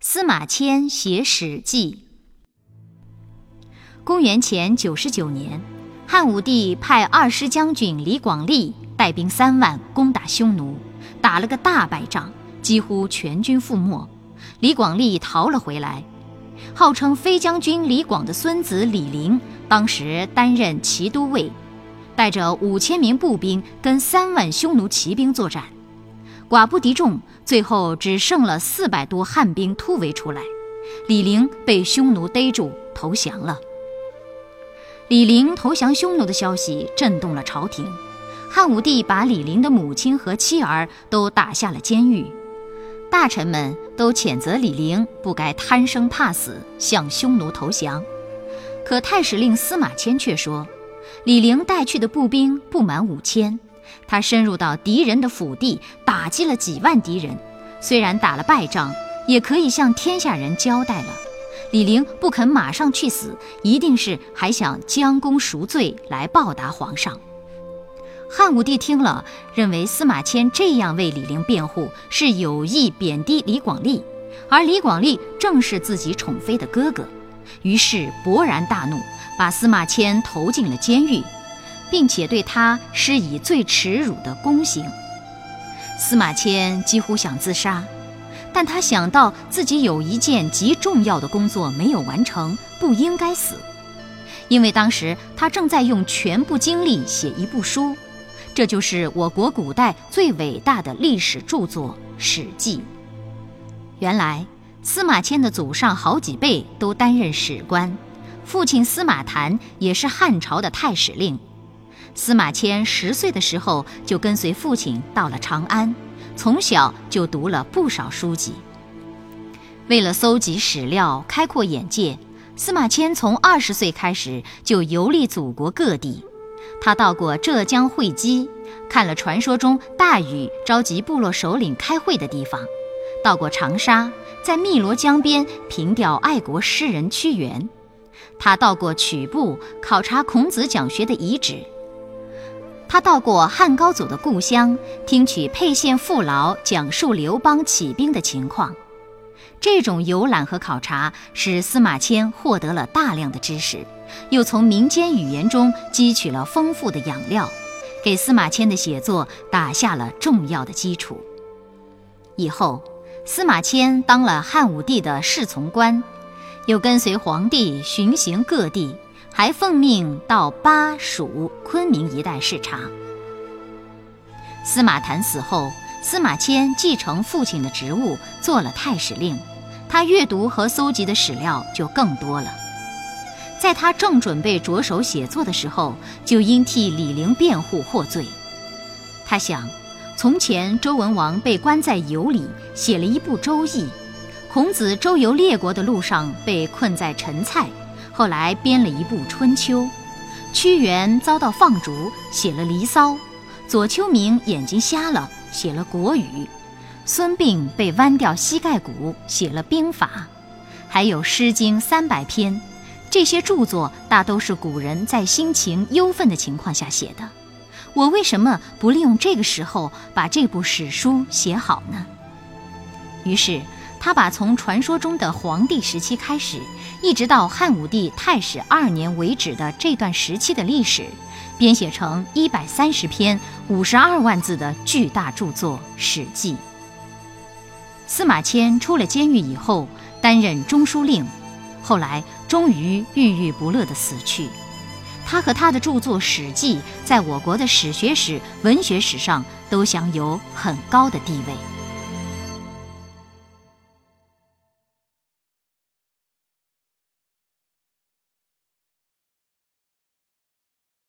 司马迁写《史记》。公元前九十九年，汉武帝派二师将军李广利带兵三万攻打匈奴，打了个大败仗，几乎全军覆没。李广利逃了回来，号称飞将军李广的孙子李陵，当时担任骑都尉，带着五千名步兵跟三万匈奴骑兵作战，寡不敌众，最后只剩了四百多汉兵突围出来，李陵被匈奴逮住投降了。李陵投降匈奴的消息震动了朝廷，汉武帝把李陵的母亲和妻儿都打下了监狱，大臣们都谴责李陵不该贪生怕死向匈奴投降。可太史令司马迁却说，李陵带去的步兵不满五千，他深入到敌人的腹地，打击了几万敌人，虽然打了败仗，也可以向天下人交代了。李陵不肯马上去死，一定是还想将功赎罪来报答皇上。汉武帝听了，认为司马迁这样为李陵辩护是有意贬低李广利，而李广利正是自己宠妃的哥哥，于是勃然大怒，把司马迁投进了监狱，并且对他施以最耻辱的宫刑。司马迁几乎想自杀。但他想到自己有一件极重要的工作没有完成，不应该死，因为当时他正在用全部精力写一部书，这就是我国古代最伟大的历史著作《史记》。原来司马迁的祖上好几辈都担任史官，父亲司马谈也是汉朝的太史令。司马迁十岁的时候就跟随父亲到了长安。从小就读了不少书籍。为了搜集史料、开阔眼界，司马迁从二十岁开始就游历祖国各地。他到过浙江会稽，看了传说中大禹召集部落首领开会的地方；到过长沙，在汨罗江边凭吊爱国诗人屈原；他到过曲阜，考察孔子讲学的遗址。他到过汉高祖的故乡，听取沛县父老讲述刘邦起兵的情况。这种游览和考察使司马迁获得了大量的知识，又从民间语言中汲取了丰富的养料，给司马迁的写作打下了重要的基础。以后，司马迁当了汉武帝的侍从官，又跟随皇帝巡行各地。还奉命到巴蜀、昆明一带视察。司马谈死后，司马迁继承父亲的职务，做了太史令。他阅读和搜集的史料就更多了。在他正准备着手写作的时候，就因替李陵辩护获罪。他想，从前周文王被关在羑里，写了一部《周易》；孔子周游列国的路上被困在陈蔡。后来编了一部《春秋》，屈原遭到放逐，写了《离骚》；左丘明眼睛瞎了，写了《国语》；孙膑被剜掉膝盖骨，写了《兵法》；还有《诗经》三百篇。这些著作大都是古人在心情忧愤的情况下写的。我为什么不利用这个时候把这部史书写好呢？于是。他把从传说中的黄帝时期开始，一直到汉武帝太史二年为止的这段时期的历史，编写成一百三十篇、五十二万字的巨大著作《史记》。司马迁出了监狱以后，担任中书令，后来终于郁郁不乐地死去。他和他的著作《史记》在我国的史学史、文学史上都享有很高的地位。